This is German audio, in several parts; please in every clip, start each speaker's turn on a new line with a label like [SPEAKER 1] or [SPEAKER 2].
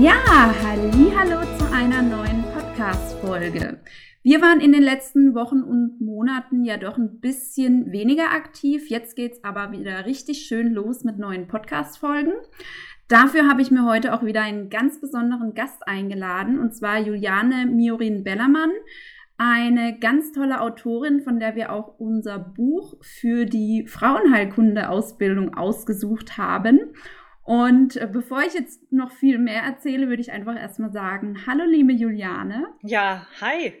[SPEAKER 1] Ja, hallo zu einer neuen Podcast-Folge. Wir waren in den letzten Wochen und Monaten ja doch ein bisschen weniger aktiv. Jetzt geht's aber wieder richtig schön los mit neuen Podcast-Folgen. Dafür habe ich mir heute auch wieder einen ganz besonderen Gast eingeladen, und zwar Juliane Miorin Bellermann, eine ganz tolle Autorin, von der wir auch unser Buch für die Frauenheilkunde-Ausbildung ausgesucht haben. Und äh, bevor ich jetzt noch viel mehr erzähle, würde ich einfach erstmal sagen, hallo liebe Juliane.
[SPEAKER 2] Ja, hi.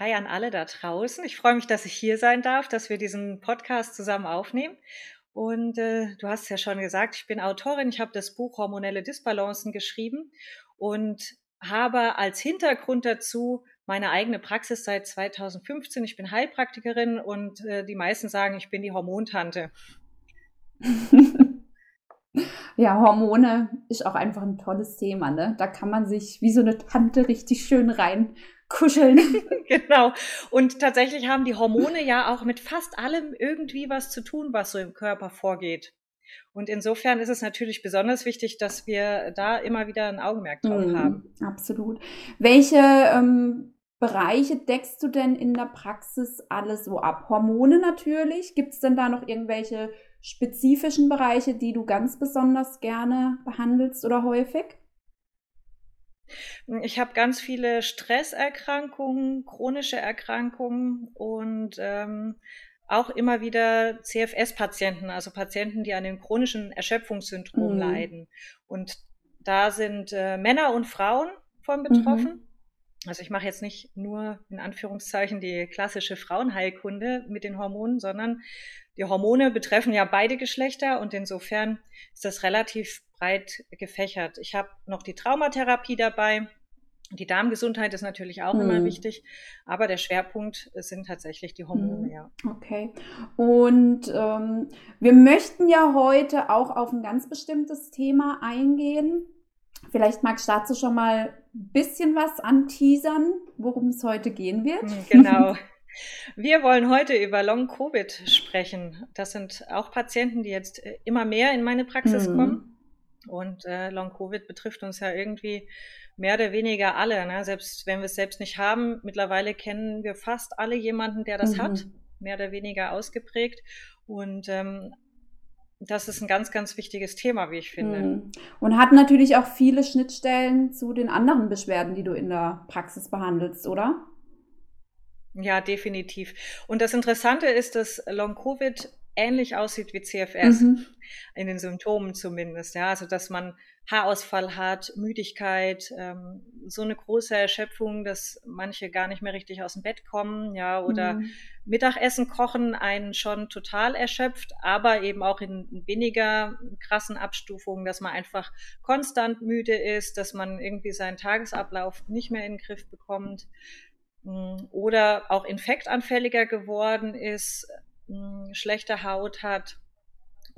[SPEAKER 2] Hi an alle da draußen. Ich freue mich, dass ich hier sein darf, dass wir diesen Podcast zusammen aufnehmen. Und äh, du hast ja schon gesagt, ich bin Autorin. Ich habe das Buch Hormonelle Disbalancen geschrieben und habe als Hintergrund dazu meine eigene Praxis seit 2015. Ich bin Heilpraktikerin und äh, die meisten sagen, ich bin die Hormontante.
[SPEAKER 1] Ja, Hormone ist auch einfach ein tolles Thema, ne? Da kann man sich wie so eine Tante richtig schön rein kuscheln.
[SPEAKER 2] genau. Und tatsächlich haben die Hormone ja auch mit fast allem irgendwie was zu tun, was so im Körper vorgeht. Und insofern ist es natürlich besonders wichtig, dass wir da immer wieder ein Augenmerk drauf mm, haben.
[SPEAKER 1] Absolut. Welche ähm, Bereiche deckst du denn in der Praxis alles so ab? Hormone natürlich. Gibt es denn da noch irgendwelche spezifischen Bereiche, die du ganz besonders gerne behandelst oder häufig?
[SPEAKER 2] Ich habe ganz viele Stresserkrankungen, chronische Erkrankungen und ähm, auch immer wieder CFS-Patienten, also Patienten, die an dem chronischen Erschöpfungssyndrom mhm. leiden. Und da sind äh, Männer und Frauen von betroffen. Mhm. Also ich mache jetzt nicht nur in Anführungszeichen die klassische Frauenheilkunde mit den Hormonen, sondern die Hormone betreffen ja beide Geschlechter und insofern ist das relativ breit gefächert. Ich habe noch die Traumatherapie dabei. Die Darmgesundheit ist natürlich auch hm. immer wichtig, aber der Schwerpunkt sind tatsächlich die Hormone, hm. ja.
[SPEAKER 1] Okay. Und ähm, wir möchten ja heute auch auf ein ganz bestimmtes Thema eingehen. Vielleicht magst du dazu schon mal bisschen was anteasern, worum es heute gehen wird. Hm,
[SPEAKER 2] genau. Wir wollen heute über Long-Covid sprechen. Das sind auch Patienten, die jetzt äh, immer mehr in meine Praxis mhm. kommen. Und äh, Long-Covid betrifft uns ja irgendwie mehr oder weniger alle. Ne? Selbst wenn wir es selbst nicht haben, mittlerweile kennen wir fast alle jemanden, der das mhm. hat, mehr oder weniger ausgeprägt. Und ähm, das ist ein ganz, ganz wichtiges Thema, wie ich finde. Mhm.
[SPEAKER 1] Und hat natürlich auch viele Schnittstellen zu den anderen Beschwerden, die du in der Praxis behandelst, oder?
[SPEAKER 2] Ja, definitiv. Und das Interessante ist, dass Long-Covid ähnlich aussieht wie CFS, mhm. in den Symptomen zumindest. Ja, also dass man Haarausfall hat, Müdigkeit, ähm, so eine große Erschöpfung, dass manche gar nicht mehr richtig aus dem Bett kommen, ja, oder mhm. Mittagessen kochen einen schon total erschöpft, aber eben auch in weniger krassen Abstufungen, dass man einfach konstant müde ist, dass man irgendwie seinen Tagesablauf nicht mehr in den Griff bekommt. Hm, oder auch infektanfälliger geworden ist, hm, schlechte Haut hat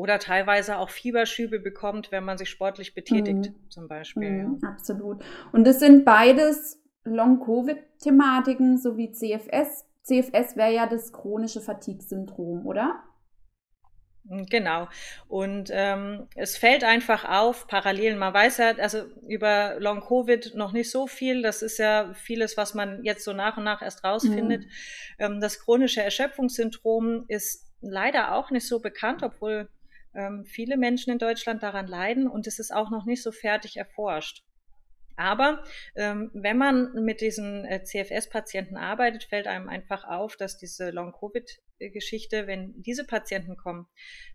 [SPEAKER 2] oder teilweise auch Fieberschübe bekommt, wenn man sich sportlich betätigt, mhm. zum Beispiel.
[SPEAKER 1] Mhm, ja. Absolut. Und das sind beides Long-Covid-Thematiken sowie CFS. CFS wäre ja das chronische Fatigue-Syndrom, oder?
[SPEAKER 2] Hm, genau. Und ähm, es fällt einfach auf, Parallelen. Man weiß ja, also über Long Covid noch nicht so viel. Das ist ja vieles, was man jetzt so nach und nach erst rausfindet. Mhm. Ähm, das chronische Erschöpfungssyndrom ist leider auch nicht so bekannt, obwohl ähm, viele Menschen in Deutschland daran leiden und es ist auch noch nicht so fertig erforscht. Aber ähm, wenn man mit diesen äh, CFS-Patienten arbeitet, fällt einem einfach auf, dass diese Long-Covid-Geschichte, wenn diese Patienten kommen,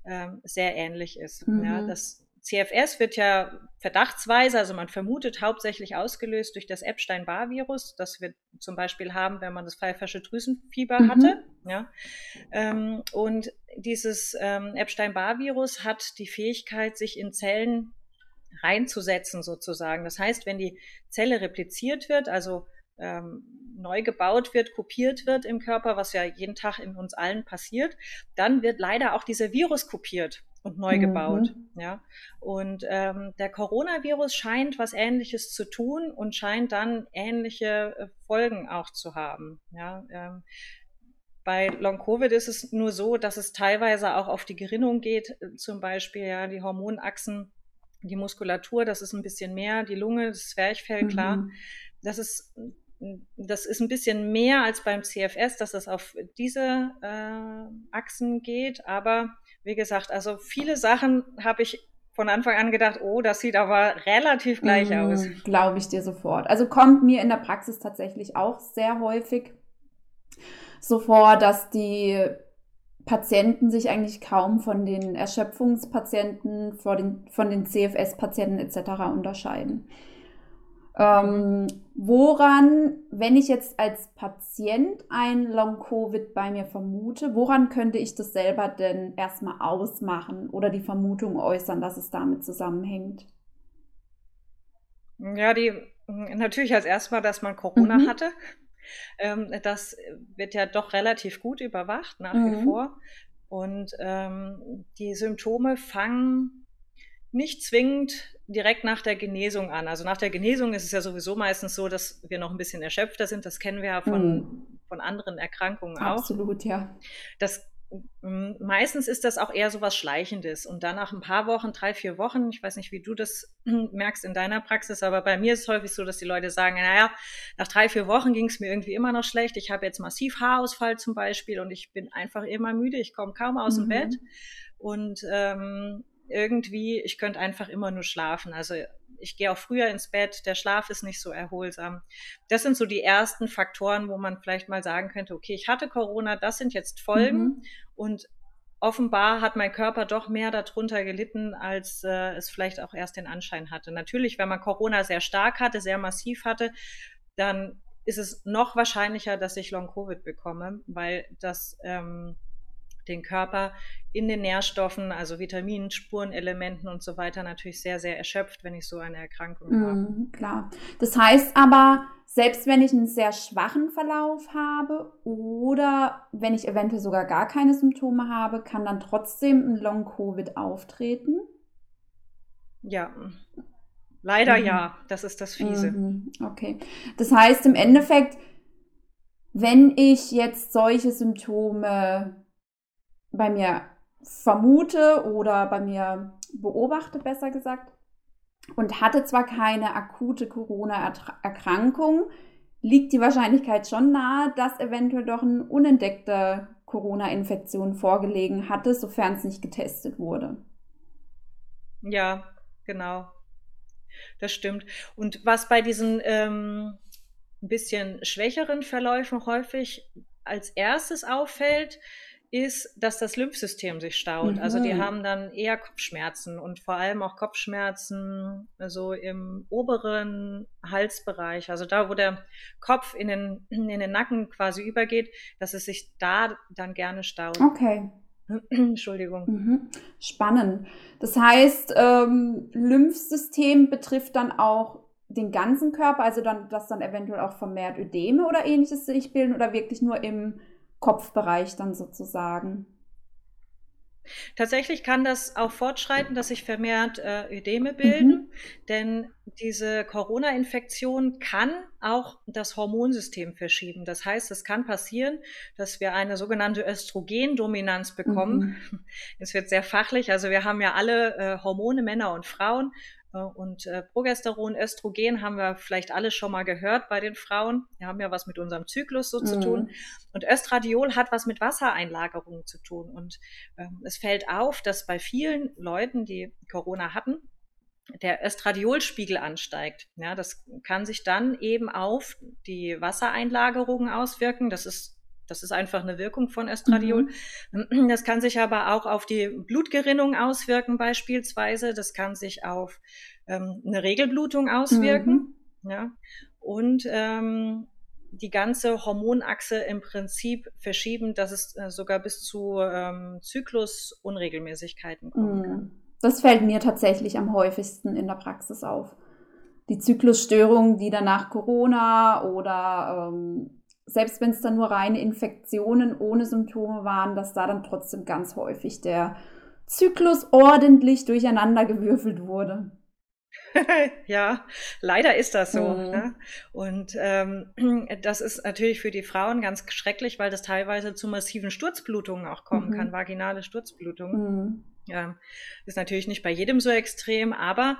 [SPEAKER 2] ähm, sehr ähnlich ist. Mhm. Ja, das CFS wird ja verdachtsweise, also man vermutet hauptsächlich ausgelöst durch das Epstein-Barr-Virus, das wir zum Beispiel haben, wenn man das pfeifersche Drüsenfieber mhm. hatte. Ja. Ähm, und dieses ähm, Epstein-Barr-Virus hat die Fähigkeit, sich in Zellen reinzusetzen sozusagen. Das heißt, wenn die Zelle repliziert wird, also ähm, neu gebaut wird, kopiert wird im Körper, was ja jeden Tag in uns allen passiert, dann wird leider auch dieser Virus kopiert und neu mhm. gebaut. Ja. Und ähm, der Coronavirus scheint was Ähnliches zu tun und scheint dann ähnliche äh, Folgen auch zu haben. Ja. Ähm, bei Long Covid ist es nur so, dass es teilweise auch auf die Gerinnung geht, äh, zum Beispiel ja die Hormonachsen, die Muskulatur, das ist ein bisschen mehr, die Lunge, das Zwerchfell, klar. Mhm. Das ist das ist ein bisschen mehr als beim CFS, dass es auf diese äh, Achsen geht. Aber wie gesagt, also viele Sachen habe ich von Anfang an gedacht, oh, das sieht aber relativ gleich mm, aus.
[SPEAKER 1] Glaube ich dir sofort. Also kommt mir in der Praxis tatsächlich auch sehr häufig so vor, dass die Patienten sich eigentlich kaum von den Erschöpfungspatienten, von den, von den CFS-Patienten etc. unterscheiden. Ähm, woran, wenn ich jetzt als Patient ein Long-Covid bei mir vermute, woran könnte ich das selber denn erstmal ausmachen oder die Vermutung äußern, dass es damit zusammenhängt?
[SPEAKER 2] Ja, die natürlich als erstmal, dass man Corona mhm. hatte. Ähm, das wird ja doch relativ gut überwacht nach mhm. wie vor. Und ähm, die Symptome fangen nicht zwingend direkt nach der Genesung an. Also nach der Genesung ist es ja sowieso meistens so, dass wir noch ein bisschen erschöpfter sind. Das kennen wir ja von, mhm. von anderen Erkrankungen
[SPEAKER 1] auch. Absolut, ja.
[SPEAKER 2] Das meistens ist das auch eher so was Schleichendes. Und dann nach ein paar Wochen, drei, vier Wochen, ich weiß nicht, wie du das merkst in deiner Praxis, aber bei mir ist es häufig so, dass die Leute sagen, naja, nach drei, vier Wochen ging es mir irgendwie immer noch schlecht. Ich habe jetzt massiv Haarausfall zum Beispiel und ich bin einfach immer müde. Ich komme kaum aus mhm. dem Bett. Und ähm, irgendwie, ich könnte einfach immer nur schlafen. Also ich gehe auch früher ins Bett, der Schlaf ist nicht so erholsam. Das sind so die ersten Faktoren, wo man vielleicht mal sagen könnte, okay, ich hatte Corona, das sind jetzt Folgen mhm. und offenbar hat mein Körper doch mehr darunter gelitten, als äh, es vielleicht auch erst den Anschein hatte. Natürlich, wenn man Corona sehr stark hatte, sehr massiv hatte, dann ist es noch wahrscheinlicher, dass ich Long-Covid bekomme, weil das ähm, den Körper in den Nährstoffen, also Vitaminen, Spurenelementen und so weiter natürlich sehr, sehr erschöpft, wenn ich so eine Erkrankung mm, habe.
[SPEAKER 1] Klar. Das heißt aber, selbst wenn ich einen sehr schwachen Verlauf habe oder wenn ich eventuell sogar gar keine Symptome habe, kann dann trotzdem ein Long-Covid auftreten?
[SPEAKER 2] Ja. Leider mhm. ja, das ist das Fiese. Mhm.
[SPEAKER 1] Okay. Das heißt im Endeffekt, wenn ich jetzt solche Symptome bei mir vermute oder bei mir beobachte, besser gesagt, und hatte zwar keine akute Corona-Erkrankung, liegt die Wahrscheinlichkeit schon nahe, dass eventuell doch eine unentdeckte Corona-Infektion vorgelegen hatte, sofern es nicht getestet wurde.
[SPEAKER 2] Ja, genau. Das stimmt. Und was bei diesen ähm, ein bisschen schwächeren Verläufen häufig als erstes auffällt, ist, dass das Lymphsystem sich staut. Mhm. Also die mhm. haben dann eher Kopfschmerzen und vor allem auch Kopfschmerzen so im oberen Halsbereich, also da, wo der Kopf in den, in den Nacken quasi übergeht, dass es sich da dann gerne staut.
[SPEAKER 1] Okay.
[SPEAKER 2] Entschuldigung.
[SPEAKER 1] Mhm. Spannend. Das heißt, ähm, Lymphsystem betrifft dann auch den ganzen Körper, also dann, dass dann eventuell auch vermehrt Ödeme oder ähnliches sich bilden oder wirklich nur im Kopfbereich dann sozusagen.
[SPEAKER 2] Tatsächlich kann das auch fortschreiten, dass sich vermehrt äh, Ödeme bilden, mhm. denn diese Corona-Infektion kann auch das Hormonsystem verschieben. Das heißt, es kann passieren, dass wir eine sogenannte Östrogendominanz bekommen. Mhm. Es wird sehr fachlich, also wir haben ja alle äh, Hormone, Männer und Frauen, und äh, Progesteron, Östrogen haben wir vielleicht alle schon mal gehört bei den Frauen. Die haben ja was mit unserem Zyklus so mhm. zu tun. Und Östradiol hat was mit Wassereinlagerungen zu tun. Und ähm, es fällt auf, dass bei vielen Leuten, die Corona hatten, der Östradiolspiegel ansteigt. Ja, das kann sich dann eben auf die Wassereinlagerungen auswirken. Das ist das ist einfach eine Wirkung von Östradiol. Mhm. Das kann sich aber auch auf die Blutgerinnung auswirken beispielsweise. Das kann sich auf ähm, eine Regelblutung auswirken. Mhm. Ja. Und ähm, die ganze Hormonachse im Prinzip verschieben, dass es äh, sogar bis zu ähm, Zyklusunregelmäßigkeiten kommen kann. Mm.
[SPEAKER 1] Das fällt mir tatsächlich am häufigsten in der Praxis auf. Die Zyklusstörungen, die danach Corona oder ähm, selbst wenn es dann nur reine Infektionen ohne Symptome waren, dass da dann trotzdem ganz häufig der Zyklus ordentlich durcheinandergewürfelt wurde.
[SPEAKER 2] ja, leider ist das so. Mhm. Ne? Und ähm, das ist natürlich für die Frauen ganz schrecklich, weil das teilweise zu massiven Sturzblutungen auch kommen mhm. kann, vaginale Sturzblutungen. Mhm. Ja, ist natürlich nicht bei jedem so extrem, aber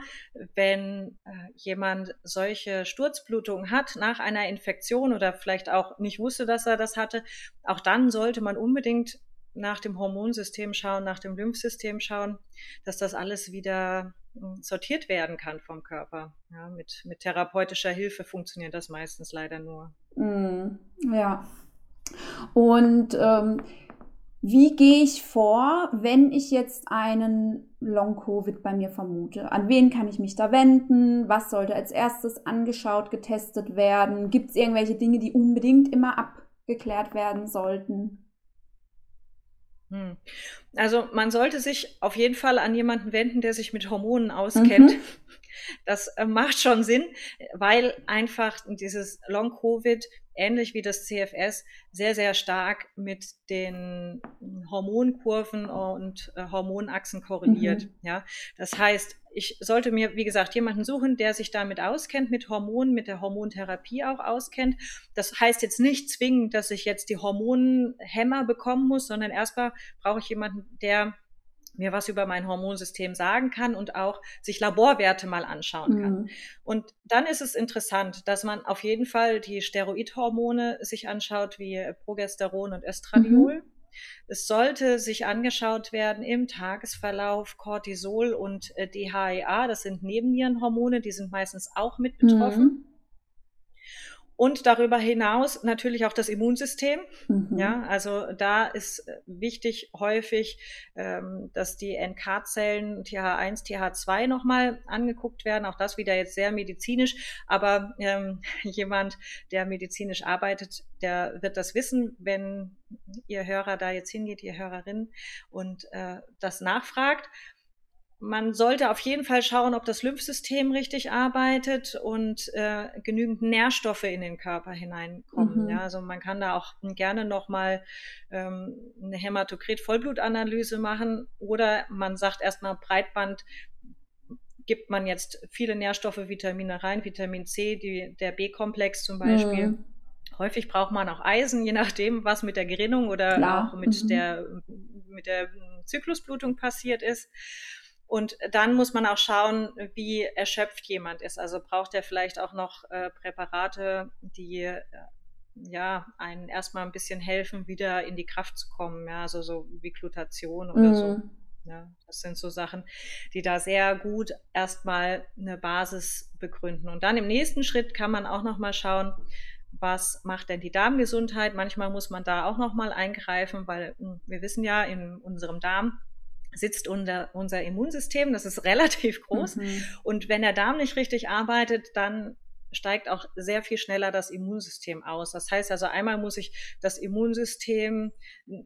[SPEAKER 2] wenn äh, jemand solche Sturzblutungen hat nach einer Infektion oder vielleicht auch nicht wusste, dass er das hatte, auch dann sollte man unbedingt nach dem Hormonsystem schauen, nach dem Lymphsystem schauen, dass das alles wieder hm, sortiert werden kann vom Körper. Ja, mit, mit therapeutischer Hilfe funktioniert das meistens leider nur.
[SPEAKER 1] Mm, ja. Und ähm, wie gehe ich vor, wenn ich jetzt einen Long-Covid bei mir vermute? An wen kann ich mich da wenden? Was sollte als erstes angeschaut, getestet werden? Gibt es irgendwelche Dinge, die unbedingt immer abgeklärt werden sollten?
[SPEAKER 2] Hm. Also man sollte sich auf jeden Fall an jemanden wenden, der sich mit Hormonen auskennt. Mhm. Das äh, macht schon Sinn, weil einfach dieses Long-Covid ähnlich wie das CFS, sehr, sehr stark mit den Hormonkurven und äh, Hormonachsen korreliert. Mhm. Ja, das heißt, ich sollte mir, wie gesagt, jemanden suchen, der sich damit auskennt, mit Hormonen, mit der Hormontherapie auch auskennt. Das heißt jetzt nicht zwingend, dass ich jetzt die Hormonhämmer bekommen muss, sondern erstmal brauche ich jemanden, der mir was über mein Hormonsystem sagen kann und auch sich Laborwerte mal anschauen kann. Mhm. Und dann ist es interessant, dass man auf jeden Fall die Steroidhormone sich anschaut, wie Progesteron und Östradiol. Mhm. Es sollte sich angeschaut werden im Tagesverlauf Cortisol und äh, DHEA, das sind Nebennierenhormone, die sind meistens auch mit betroffen. Mhm. Und darüber hinaus natürlich auch das Immunsystem. Mhm. Ja, also da ist äh, wichtig häufig, ähm, dass die NK-Zellen TH1, TH2 nochmal angeguckt werden. Auch das wieder jetzt sehr medizinisch. Aber ähm, jemand, der medizinisch arbeitet, der wird das wissen, wenn Ihr Hörer da jetzt hingeht, Ihr Hörerin, und äh, das nachfragt man sollte auf jeden Fall schauen, ob das Lymphsystem richtig arbeitet und äh, genügend Nährstoffe in den Körper hineinkommen. Mhm. Ja, also man kann da auch gerne nochmal ähm, eine Hämatokrit-Vollblutanalyse machen oder man sagt erstmal Breitband gibt man jetzt viele Nährstoffe, Vitamine rein, Vitamin C, die, der B-Komplex zum Beispiel. Mhm. Häufig braucht man auch Eisen, je nachdem, was mit der Gerinnung oder Klar. auch mit mhm. der mit der Zyklusblutung passiert ist. Und dann muss man auch schauen, wie erschöpft jemand ist. Also braucht er vielleicht auch noch äh, Präparate, die äh, ja einen erstmal ein bisschen helfen, wieder in die Kraft zu kommen. Ja, also so wie Glutation oder mhm. so. Ja, das sind so Sachen, die da sehr gut erstmal eine Basis begründen. Und dann im nächsten Schritt kann man auch noch mal schauen, was macht denn die Darmgesundheit? Manchmal muss man da auch noch mal eingreifen, weil hm, wir wissen ja, in unserem Darm sitzt unser, unser Immunsystem. Das ist relativ groß. Mhm. Und wenn der Darm nicht richtig arbeitet, dann steigt auch sehr viel schneller das Immunsystem aus. Das heißt also, einmal muss ich das Immunsystem,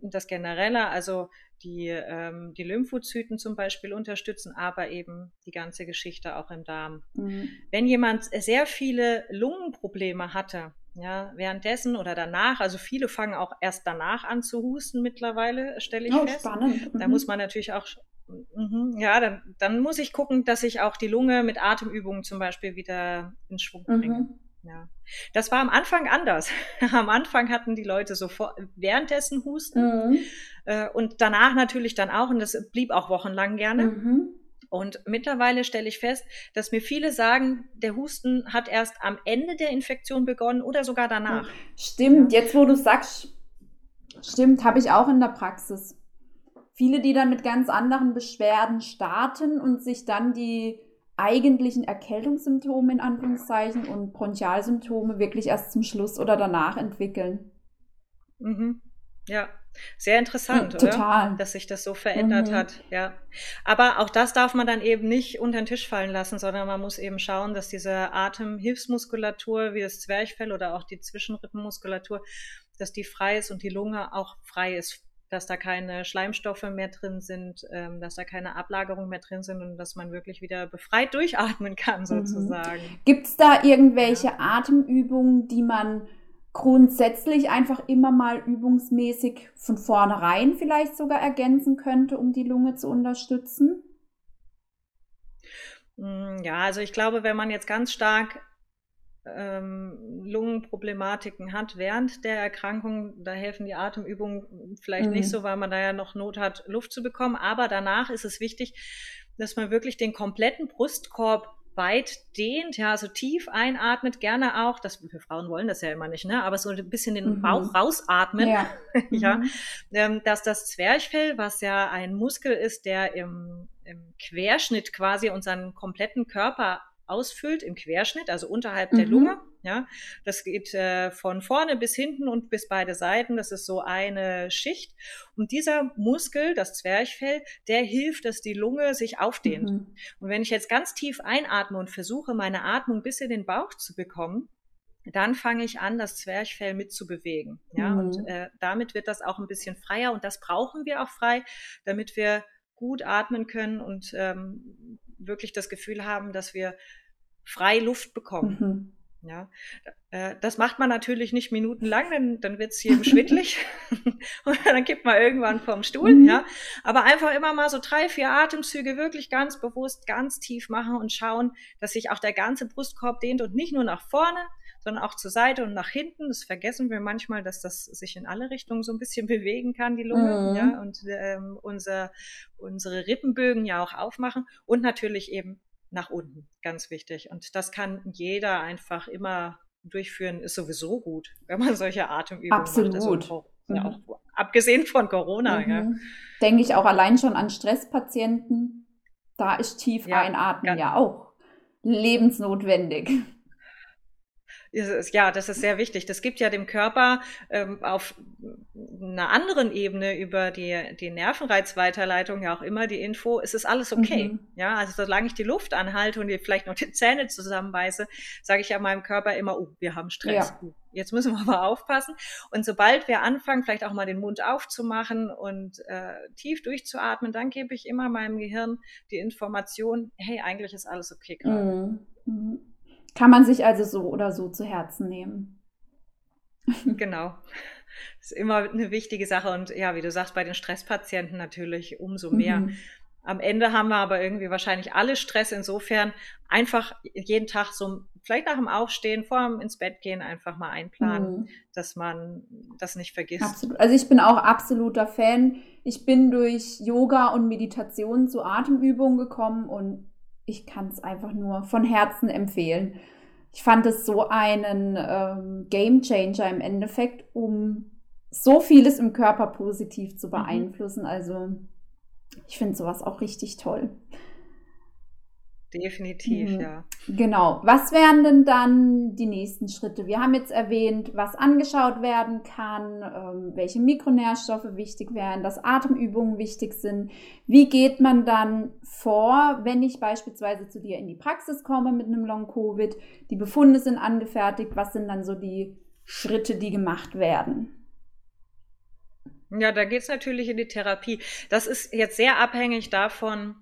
[SPEAKER 2] das generelle, also die, ähm, die Lymphozyten zum Beispiel unterstützen, aber eben die ganze Geschichte auch im Darm. Mhm. Wenn jemand sehr viele Lungenprobleme hatte, ja, währenddessen oder danach, also viele fangen auch erst danach an zu husten mittlerweile, stelle ich oh, fest. Spannend. Mhm. Da muss man natürlich auch, mhm, ja, dann, dann muss ich gucken, dass ich auch die Lunge mit Atemübungen zum Beispiel wieder in Schwung bringe. Mhm. Ja. Das war am Anfang anders. am Anfang hatten die Leute sofort währenddessen Husten mhm. äh, und danach natürlich dann auch und das blieb auch wochenlang gerne. Mhm. Und mittlerweile stelle ich fest, dass mir viele sagen, der Husten hat erst am Ende der Infektion begonnen oder sogar danach.
[SPEAKER 1] Stimmt, ja. jetzt wo du sagst, stimmt, habe ich auch in der Praxis. Viele, die dann mit ganz anderen Beschwerden starten und sich dann die eigentlichen Erkältungssymptome in Anführungszeichen und Bronchialsymptome wirklich erst zum Schluss oder danach entwickeln.
[SPEAKER 2] Mhm. Ja, sehr interessant, ja, total. oder? Dass sich das so verändert mhm. hat, ja. Aber auch das darf man dann eben nicht unter den Tisch fallen lassen, sondern man muss eben schauen, dass diese Atemhilfsmuskulatur wie das Zwerchfell oder auch die Zwischenrippenmuskulatur, dass die frei ist und die Lunge auch frei ist, dass da keine Schleimstoffe mehr drin sind, ähm, dass da keine Ablagerungen mehr drin sind und dass man wirklich wieder befreit durchatmen kann, mhm. sozusagen. Mhm.
[SPEAKER 1] Gibt es da irgendwelche Atemübungen, die man grundsätzlich einfach immer mal übungsmäßig von vornherein vielleicht sogar ergänzen könnte, um die Lunge zu unterstützen?
[SPEAKER 2] Hm, ja, also ich glaube, wenn man jetzt ganz stark ähm, Lungenproblematiken hat während der Erkrankung, da helfen die Atemübungen vielleicht mhm. nicht so, weil man da ja noch Not hat, Luft zu bekommen. Aber danach ist es wichtig, dass man wirklich den kompletten Brustkorb weit dehnt, ja, so tief einatmet, gerne auch, das wir Frauen wollen das ja immer nicht, ne, aber so ein bisschen den mhm. Bauch rausatmen, ja, ja mhm. ähm, dass das Zwerchfell, was ja ein Muskel ist, der im, im Querschnitt quasi unseren kompletten Körper ausfüllt im Querschnitt, also unterhalb mhm. der Lunge. Ja, das geht äh, von vorne bis hinten und bis beide Seiten. Das ist so eine Schicht. Und dieser Muskel, das Zwerchfell, der hilft, dass die Lunge sich aufdehnt. Mhm. Und wenn ich jetzt ganz tief einatme und versuche, meine Atmung bis in den Bauch zu bekommen, dann fange ich an, das Zwerchfell mitzubewegen. Ja, mhm. und äh, damit wird das auch ein bisschen freier. Und das brauchen wir auch frei, damit wir gut atmen können und ähm, wirklich das Gefühl haben, dass wir frei Luft bekommen. Mhm. Ja, äh, das macht man natürlich nicht minutenlang, denn dann wird es jedem schwindlig und dann kippt man irgendwann vom Stuhl. Mhm. Ja, aber einfach immer mal so drei, vier Atemzüge wirklich ganz bewusst, ganz tief machen und schauen, dass sich auch der ganze Brustkorb dehnt und nicht nur nach vorne, sondern auch zur Seite und nach hinten. Das vergessen wir manchmal, dass das sich in alle Richtungen so ein bisschen bewegen kann, die Lunge, mhm. ja, und ähm, unser, unsere Rippenbögen ja auch aufmachen und natürlich eben nach unten, ganz wichtig. Und das kann jeder einfach immer durchführen, ist sowieso gut, wenn man solche Atemübungen
[SPEAKER 1] Absolut.
[SPEAKER 2] macht. Also auch, mhm. ja, auch, abgesehen von Corona. Mhm. Ja.
[SPEAKER 1] Denke ich auch allein schon an Stresspatienten. Da ist tief ja, einatmen ja auch lebensnotwendig
[SPEAKER 2] ja, das ist sehr wichtig. Das gibt ja dem Körper ähm, auf einer anderen Ebene über die, die Nervenreizweiterleitung ja auch immer die Info, es ist alles okay. Mhm. Ja, also solange ich die Luft anhalte und vielleicht noch die Zähne zusammenbeiße, sage ich ja meinem Körper immer, oh, wir haben Stress. Ja. Jetzt müssen wir aber aufpassen. Und sobald wir anfangen, vielleicht auch mal den Mund aufzumachen und äh, tief durchzuatmen, dann gebe ich immer meinem Gehirn die Information, hey, eigentlich ist alles okay gerade. Mhm.
[SPEAKER 1] mhm. Kann man sich also so oder so zu Herzen nehmen.
[SPEAKER 2] Genau. Das ist immer eine wichtige Sache. Und ja, wie du sagst, bei den Stresspatienten natürlich umso mehr. Mhm. Am Ende haben wir aber irgendwie wahrscheinlich alle Stress. Insofern einfach jeden Tag so, vielleicht nach dem Aufstehen, vor dem ins Bett gehen, einfach mal einplanen, mhm. dass man das nicht vergisst.
[SPEAKER 1] Absolut. Also ich bin auch absoluter Fan. Ich bin durch Yoga und Meditation zu Atemübungen gekommen und ich kann es einfach nur von Herzen empfehlen. Ich fand es so einen ähm, Game Changer im Endeffekt, um so vieles im Körper positiv zu mhm. beeinflussen. Also ich finde sowas auch richtig toll.
[SPEAKER 2] Definitiv, mhm. ja.
[SPEAKER 1] Genau. Was wären denn dann die nächsten Schritte? Wir haben jetzt erwähnt, was angeschaut werden kann, ähm, welche Mikronährstoffe wichtig wären, dass Atemübungen wichtig sind. Wie geht man dann vor, wenn ich beispielsweise zu dir in die Praxis komme mit einem Long-Covid? Die Befunde sind angefertigt. Was sind dann so die Schritte, die gemacht werden?
[SPEAKER 2] Ja, da geht es natürlich in die Therapie. Das ist jetzt sehr abhängig davon,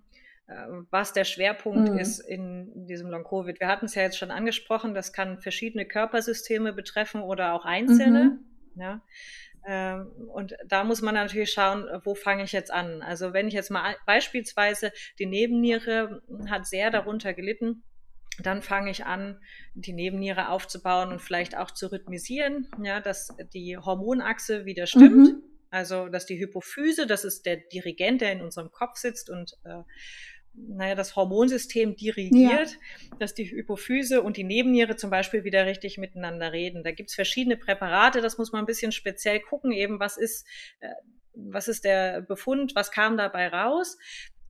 [SPEAKER 2] was der Schwerpunkt mhm. ist in diesem Long-Covid. Wir hatten es ja jetzt schon angesprochen, das kann verschiedene Körpersysteme betreffen oder auch einzelne. Mhm. Ja. Ähm, und da muss man natürlich schauen, wo fange ich jetzt an. Also wenn ich jetzt mal beispielsweise die Nebenniere hat sehr darunter gelitten, dann fange ich an, die Nebenniere aufzubauen und vielleicht auch zu rhythmisieren, ja, dass die Hormonachse wieder stimmt. Mhm. Also, dass die Hypophyse, das ist der Dirigent, der in unserem Kopf sitzt und äh, naja, das Hormonsystem dirigiert, ja. dass die Hypophyse und die Nebenniere zum Beispiel wieder richtig miteinander reden. Da gibt's verschiedene Präparate, das muss man ein bisschen speziell gucken, eben was ist, äh, was ist der Befund, was kam dabei raus.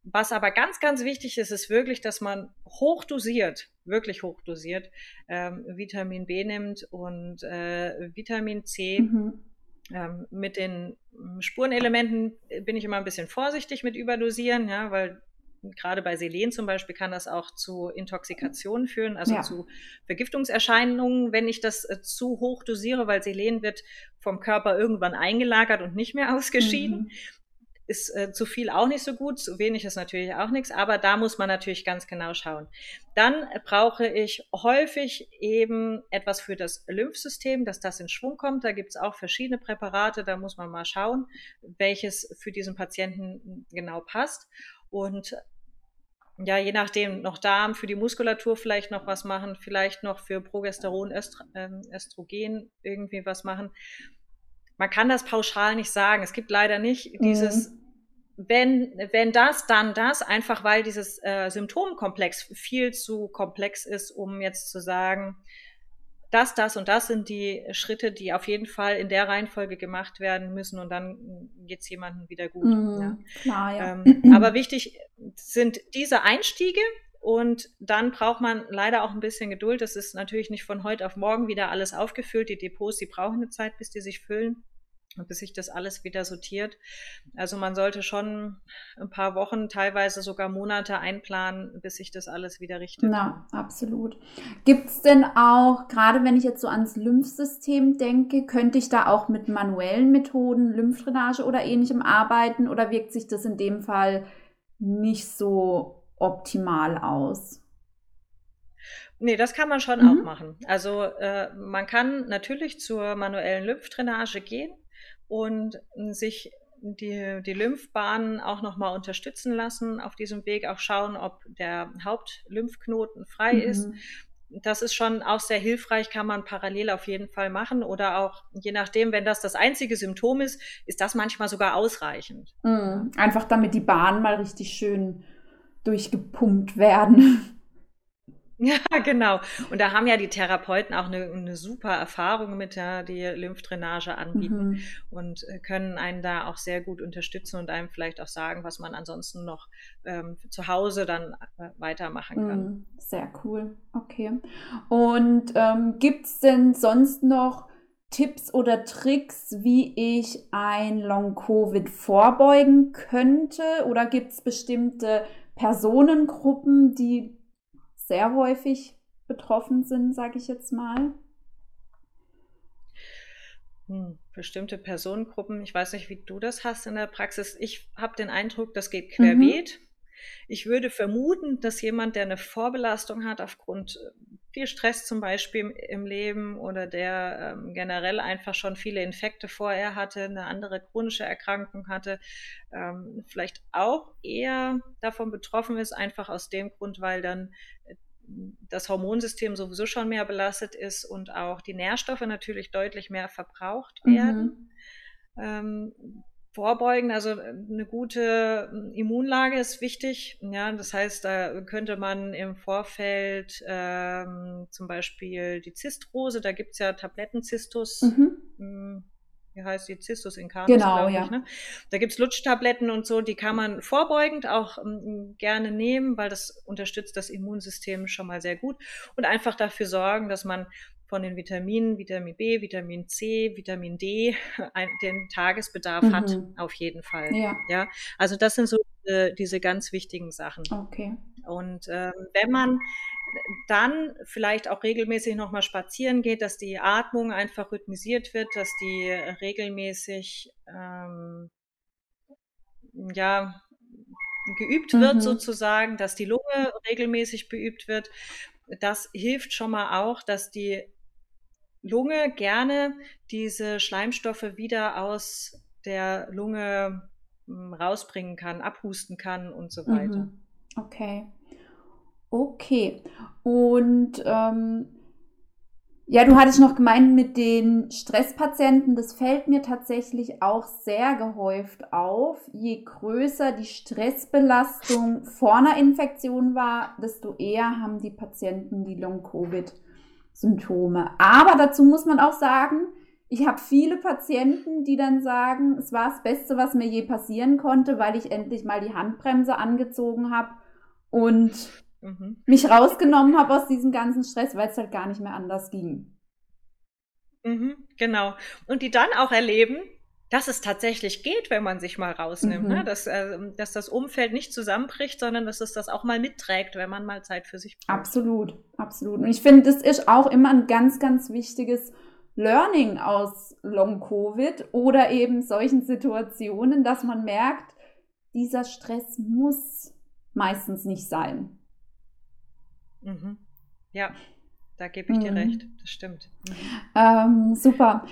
[SPEAKER 2] Was aber ganz, ganz wichtig ist, ist wirklich, dass man hochdosiert, wirklich hochdosiert, ähm, Vitamin B nimmt und äh, Vitamin C. Mhm Ähm, mit den Spurenelementen bin ich immer ein bisschen vorsichtig mit Überdosieren, ja, weil gerade bei Selen zum Beispiel kann das auch zu Intoxikationen führen, also ja. zu Vergiftungserscheinungen, wenn ich das äh, zu hoch dosiere, weil Selen wird vom Körper irgendwann eingelagert und nicht mehr ausgeschieden. Mhm. Ist äh, zu viel auch nicht so gut, zu wenig ist natürlich auch nichts, aber da muss man natürlich ganz genau schauen. Dann brauche ich häufig eben etwas für das Lymphsystem, dass das in Schwung kommt. Da gibt es auch verschiedene Präparate, da muss man mal schauen, welches für diesen Patienten genau passt. Und ja, je nachdem, noch Darm für die Muskulatur vielleicht noch was machen, vielleicht noch für Progesteron, Östro, ähm, Östrogen irgendwie was machen. Man kann das pauschal nicht sagen. Es gibt leider nicht dieses, mhm. wenn, wenn das, dann das, einfach weil dieses äh, Symptomkomplex viel zu komplex ist, um jetzt zu sagen, das, das und das sind die Schritte, die auf jeden Fall in der Reihenfolge gemacht werden müssen und dann geht es jemandem wieder gut. Mhm, ja. Klar, ja. Ähm, aber wichtig sind diese Einstiege und dann braucht man leider auch ein bisschen Geduld. Das ist natürlich nicht von heute auf morgen wieder alles aufgefüllt. Die Depots, die brauchen eine Zeit, bis die sich füllen bis sich das alles wieder sortiert. Also man sollte schon ein paar Wochen, teilweise sogar Monate einplanen, bis sich das alles wieder richtet.
[SPEAKER 1] Na, absolut. Gibt es denn auch, gerade wenn ich jetzt so ans Lymphsystem denke, könnte ich da auch mit manuellen Methoden, Lymphdrainage oder ähnlichem arbeiten oder wirkt sich das in dem Fall nicht so optimal aus?
[SPEAKER 2] Nee, das kann man schon mhm. auch machen. Also äh, man kann natürlich zur manuellen Lymphdrainage gehen und sich die, die Lymphbahnen auch nochmal unterstützen lassen, auf diesem Weg auch schauen, ob der Hauptlymphknoten frei mhm. ist. Das ist schon auch sehr hilfreich, kann man parallel auf jeden Fall machen oder auch je nachdem, wenn das das einzige Symptom ist, ist das manchmal sogar ausreichend.
[SPEAKER 1] Mhm. Einfach damit die Bahnen mal richtig schön durchgepumpt werden.
[SPEAKER 2] Ja, genau. Und da haben ja die Therapeuten auch eine, eine super Erfahrung mit, ja, die Lymphdrainage anbieten mhm. und äh, können einen da auch sehr gut unterstützen und einem vielleicht auch sagen, was man ansonsten noch ähm, zu Hause dann äh, weitermachen kann. Mhm.
[SPEAKER 1] Sehr cool. Okay. Und ähm, gibt es denn sonst noch Tipps oder Tricks, wie ich ein Long-Covid vorbeugen könnte? Oder gibt es bestimmte Personengruppen, die sehr häufig betroffen sind, sage ich jetzt mal?
[SPEAKER 2] Hm, bestimmte Personengruppen, ich weiß nicht, wie du das hast in der Praxis. Ich habe den Eindruck, das geht querbeet. Mhm. Ich würde vermuten, dass jemand, der eine Vorbelastung hat aufgrund äh, viel Stress zum Beispiel im Leben oder der ähm, generell einfach schon viele Infekte vorher hatte, eine andere chronische Erkrankung hatte, ähm, vielleicht auch eher davon betroffen ist, einfach aus dem Grund, weil dann äh, das Hormonsystem sowieso schon mehr belastet ist und auch die Nährstoffe natürlich deutlich mehr verbraucht werden. Mhm. Ähm, vorbeugen. Also äh, eine gute hm, Immunlage ist wichtig. Ja, das heißt, da könnte man im Vorfeld ähm, zum Beispiel die Zistrose, da gibt es ja Tablettenzistus. Mhm. Hm, wie heißt die Zistus incarnus,
[SPEAKER 1] genau, ja.
[SPEAKER 2] Ich, ne? Da gibt's Lutschtabletten und so, die kann man vorbeugend auch ähm, gerne nehmen, weil das unterstützt das Immunsystem schon mal sehr gut und einfach dafür sorgen, dass man von den Vitaminen, Vitamin B, Vitamin C, Vitamin D, den Tagesbedarf mhm. hat, auf jeden Fall. Ja. ja. Also das sind so äh, diese ganz wichtigen Sachen.
[SPEAKER 1] Okay.
[SPEAKER 2] Und ähm, wenn man dann vielleicht auch regelmäßig nochmal spazieren geht, dass die Atmung einfach rhythmisiert wird, dass die regelmäßig ähm, ja geübt wird mhm. sozusagen, dass die Lunge regelmäßig beübt wird. Das hilft schon mal auch, dass die Lunge gerne diese Schleimstoffe wieder aus der Lunge hm, rausbringen kann, abhusten kann und so weiter. Mhm.
[SPEAKER 1] Okay. Okay. Und ähm, ja, du hattest noch gemeint mit den Stresspatienten, das fällt mir tatsächlich auch sehr gehäuft auf. Je größer die Stressbelastung vor einer Infektion war, desto eher haben die Patienten die Long-Covid. Symptome. Aber dazu muss man auch sagen, ich habe viele Patienten, die dann sagen, es war das Beste, was mir je passieren konnte, weil ich endlich mal die Handbremse angezogen habe und mhm. mich rausgenommen habe aus diesem ganzen Stress, weil es halt gar nicht mehr anders ging.
[SPEAKER 2] Mhm, genau. Und die dann auch erleben, dass es tatsächlich geht, wenn man sich mal rausnimmt, ne? mhm. ne? dass, äh, dass das Umfeld nicht zusammenbricht, sondern dass es das auch mal mitträgt, wenn man mal Zeit für sich
[SPEAKER 1] braucht. Absolut, absolut. Und ich finde, das ist auch immer ein ganz, ganz wichtiges Learning aus Long-Covid oder eben solchen Situationen, dass man merkt, dieser Stress muss meistens nicht sein.
[SPEAKER 2] Mhm. Ja, da gebe ich dir mhm. recht, das stimmt.
[SPEAKER 1] Mhm. Ähm, super.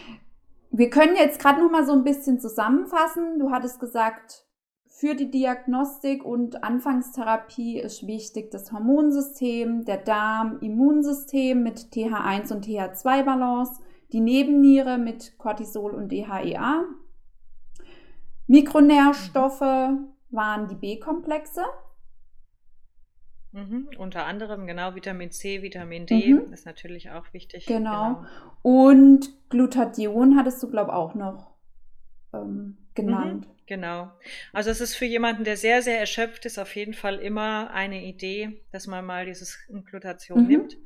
[SPEAKER 1] Wir können jetzt gerade noch mal so ein bisschen zusammenfassen. Du hattest gesagt, für die Diagnostik und Anfangstherapie ist wichtig das Hormonsystem, der Darm, Immunsystem mit TH1 und TH2-Balance, die Nebenniere mit Cortisol und DHEA. Mikronährstoffe waren die B-Komplexe.
[SPEAKER 2] Mhm, unter anderem, genau, Vitamin C, Vitamin D mhm. ist natürlich auch wichtig.
[SPEAKER 1] Genau. genau. Und Glutathion hattest du, glaube ich, auch noch ähm, genannt. Mhm,
[SPEAKER 2] genau. Also es ist für jemanden, der sehr, sehr erschöpft ist, auf jeden Fall immer eine Idee, dass man mal dieses Glutathion mhm. nimmt,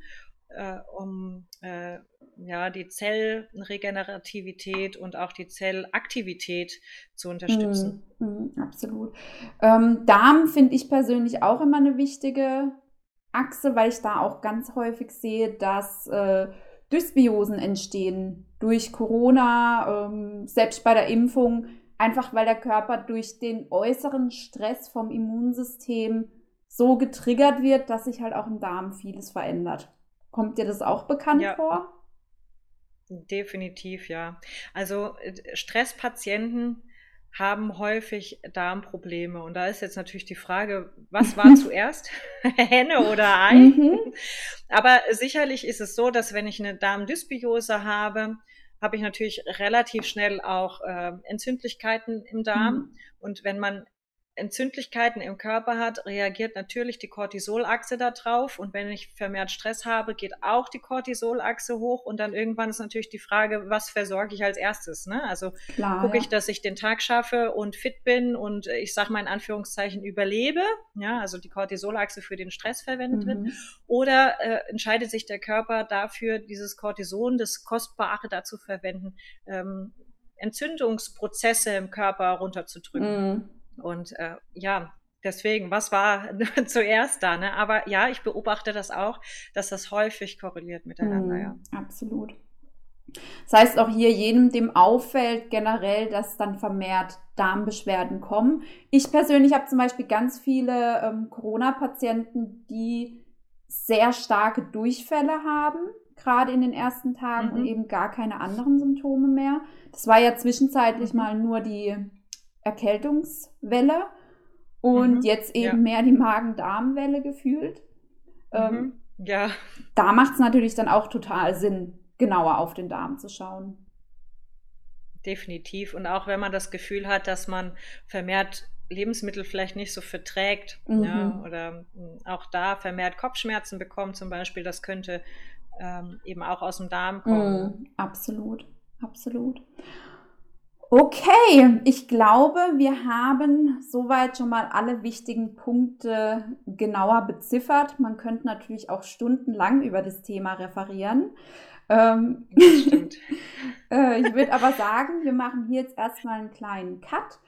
[SPEAKER 2] äh, um äh, ja, die Zellregenerativität und auch die Zellaktivität zu unterstützen.
[SPEAKER 1] Mm, mm, absolut. Ähm, Darm finde ich persönlich auch immer eine wichtige Achse, weil ich da auch ganz häufig sehe, dass äh, Dysbiosen entstehen durch Corona, ähm, selbst bei der Impfung, einfach weil der Körper durch den äußeren Stress vom Immunsystem so getriggert wird, dass sich halt auch im Darm vieles verändert. Kommt dir das auch bekannt ja. vor?
[SPEAKER 2] Definitiv, ja. Also äh, Stresspatienten haben häufig Darmprobleme. Und da ist jetzt natürlich die Frage, was war zuerst? Henne oder Ei? Mhm. Aber sicherlich ist es so, dass wenn ich eine Darmdysbiose habe, habe ich natürlich relativ schnell auch äh, Entzündlichkeiten im Darm. Mhm. Und wenn man Entzündlichkeiten im Körper hat, reagiert natürlich die Cortisolachse da drauf. Und wenn ich vermehrt Stress habe, geht auch die Cortisolachse hoch. Und dann irgendwann ist natürlich die Frage, was versorge ich als erstes? Ne? Also gucke ich, dass ich den Tag schaffe und fit bin und ich sage mal in Anführungszeichen überlebe. Ja, also die Cortisolachse für den Stress verwendet mhm. wird. Oder äh, entscheidet sich der Körper dafür, dieses Cortison, das Kostbare dazu verwenden, ähm, Entzündungsprozesse im Körper runterzudrücken. Mhm. Und äh, ja, deswegen, was war zuerst da? Ne? Aber ja, ich beobachte das auch, dass das häufig korreliert miteinander. Mm,
[SPEAKER 1] ja. Absolut. Das heißt auch hier jedem, dem auffällt generell, dass dann vermehrt Darmbeschwerden kommen. Ich persönlich habe zum Beispiel ganz viele ähm, Corona-Patienten, die sehr starke Durchfälle haben, gerade in den ersten Tagen mhm. und eben gar keine anderen Symptome mehr. Das war ja zwischenzeitlich mhm. mal nur die Erkältungswelle und mhm, jetzt eben ja. mehr die Magen-Darm-Welle gefühlt. Ähm, mhm, ja. Da macht es natürlich dann auch total Sinn, genauer auf den Darm zu schauen.
[SPEAKER 2] Definitiv. Und auch wenn man das Gefühl hat, dass man vermehrt Lebensmittel vielleicht nicht so verträgt mhm. ja, oder hm, auch da vermehrt Kopfschmerzen bekommt zum Beispiel, das könnte ähm, eben auch aus dem Darm kommen.
[SPEAKER 1] Mhm, absolut, absolut. Okay, ich glaube, wir haben soweit schon mal alle wichtigen Punkte genauer beziffert. Man könnte natürlich auch stundenlang über das Thema referieren. Ähm, stimmt. äh, ich würde aber sagen, wir machen hier jetzt erstmal einen kleinen Cut.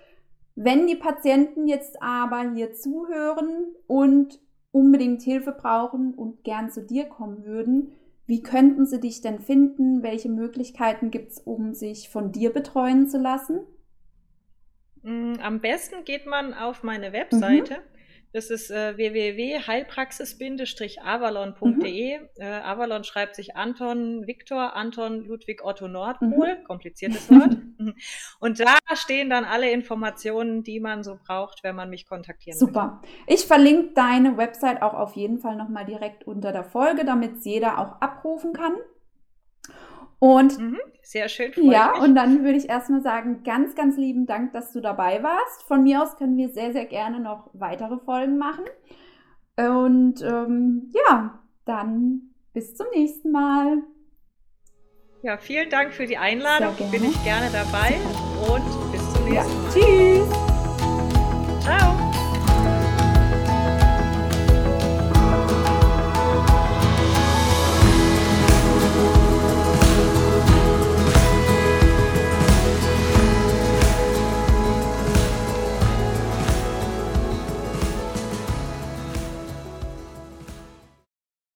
[SPEAKER 1] Wenn die Patienten jetzt aber hier zuhören und unbedingt Hilfe brauchen und gern zu dir kommen würden, wie könnten sie dich denn finden? Welche Möglichkeiten gibt es, um sich von dir betreuen zu lassen?
[SPEAKER 2] Mm, am besten geht man auf meine Webseite. Mhm. Das ist äh, www.heilpraxis-avalon.de. Mhm. Äh, Avalon schreibt sich Anton Viktor, Anton Ludwig Otto Nordpol, mhm. kompliziertes Wort. Und da stehen dann alle Informationen, die man so braucht, wenn man mich kontaktieren
[SPEAKER 1] Super. Möchte. Ich verlinke deine Website auch auf jeden Fall nochmal direkt unter der Folge, damit es jeder auch abrufen kann. Und
[SPEAKER 2] mhm, sehr schön.
[SPEAKER 1] Ja, und dann würde ich erstmal sagen, ganz, ganz lieben Dank, dass du dabei warst. Von mir aus können wir sehr, sehr gerne noch weitere Folgen machen. Und ähm, ja, dann bis zum nächsten Mal.
[SPEAKER 2] Ja, vielen Dank für die Einladung. Bin ich gerne dabei und bis zum nächsten ja. Mal.
[SPEAKER 1] Tschüss.
[SPEAKER 2] Ciao.